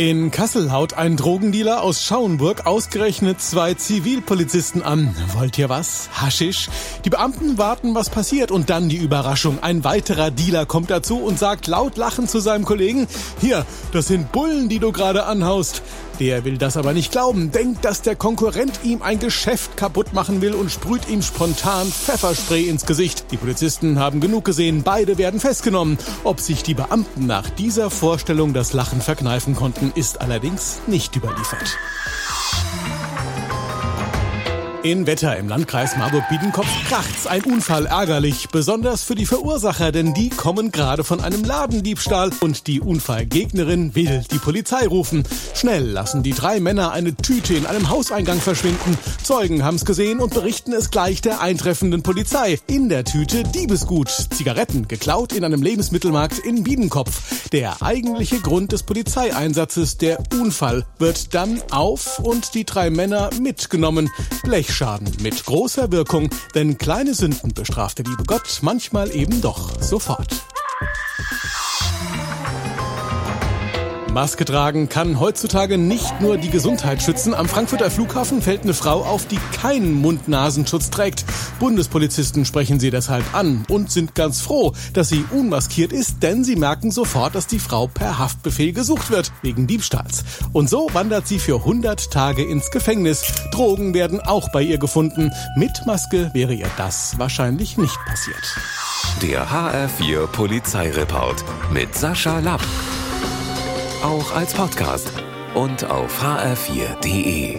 In Kassel haut ein Drogendealer aus Schauenburg ausgerechnet zwei Zivilpolizisten an. Wollt ihr was? Haschisch? Die Beamten warten, was passiert und dann die Überraschung. Ein weiterer Dealer kommt dazu und sagt laut lachend zu seinem Kollegen, hier, das sind Bullen, die du gerade anhaust. Der will das aber nicht glauben, denkt, dass der Konkurrent ihm ein Geschäft kaputt machen will und sprüht ihm spontan Pfefferspray ins Gesicht. Die Polizisten haben genug gesehen, beide werden festgenommen. Ob sich die Beamten nach dieser Vorstellung das Lachen verkneifen konnten, ist allerdings nicht überliefert. In Wetter im Landkreis Marburg-Biedenkopf kracht's. Ein Unfall ärgerlich, besonders für die Verursacher, denn die kommen gerade von einem Ladendiebstahl und die Unfallgegnerin will die Polizei rufen. Schnell lassen die drei Männer eine Tüte in einem Hauseingang verschwinden. Zeugen haben's gesehen und berichten es gleich der eintreffenden Polizei. In der Tüte Diebesgut, Zigaretten geklaut in einem Lebensmittelmarkt in Biedenkopf. Der eigentliche Grund des Polizeieinsatzes, der Unfall, wird dann auf und die drei Männer mitgenommen. Blech Schaden mit großer Wirkung, denn kleine Sünden bestraft der liebe Gott manchmal eben doch sofort. Maske tragen kann heutzutage nicht nur die Gesundheit schützen. Am Frankfurter Flughafen fällt eine Frau auf, die keinen Mund-Nasenschutz trägt. Bundespolizisten sprechen sie deshalb an und sind ganz froh, dass sie unmaskiert ist, denn sie merken sofort, dass die Frau per Haftbefehl gesucht wird, wegen Diebstahls. Und so wandert sie für 100 Tage ins Gefängnis. Drogen werden auch bei ihr gefunden. Mit Maske wäre ihr das wahrscheinlich nicht passiert. Der HR4 Polizeireport mit Sascha Lapp auch als Podcast und auf hr4.de.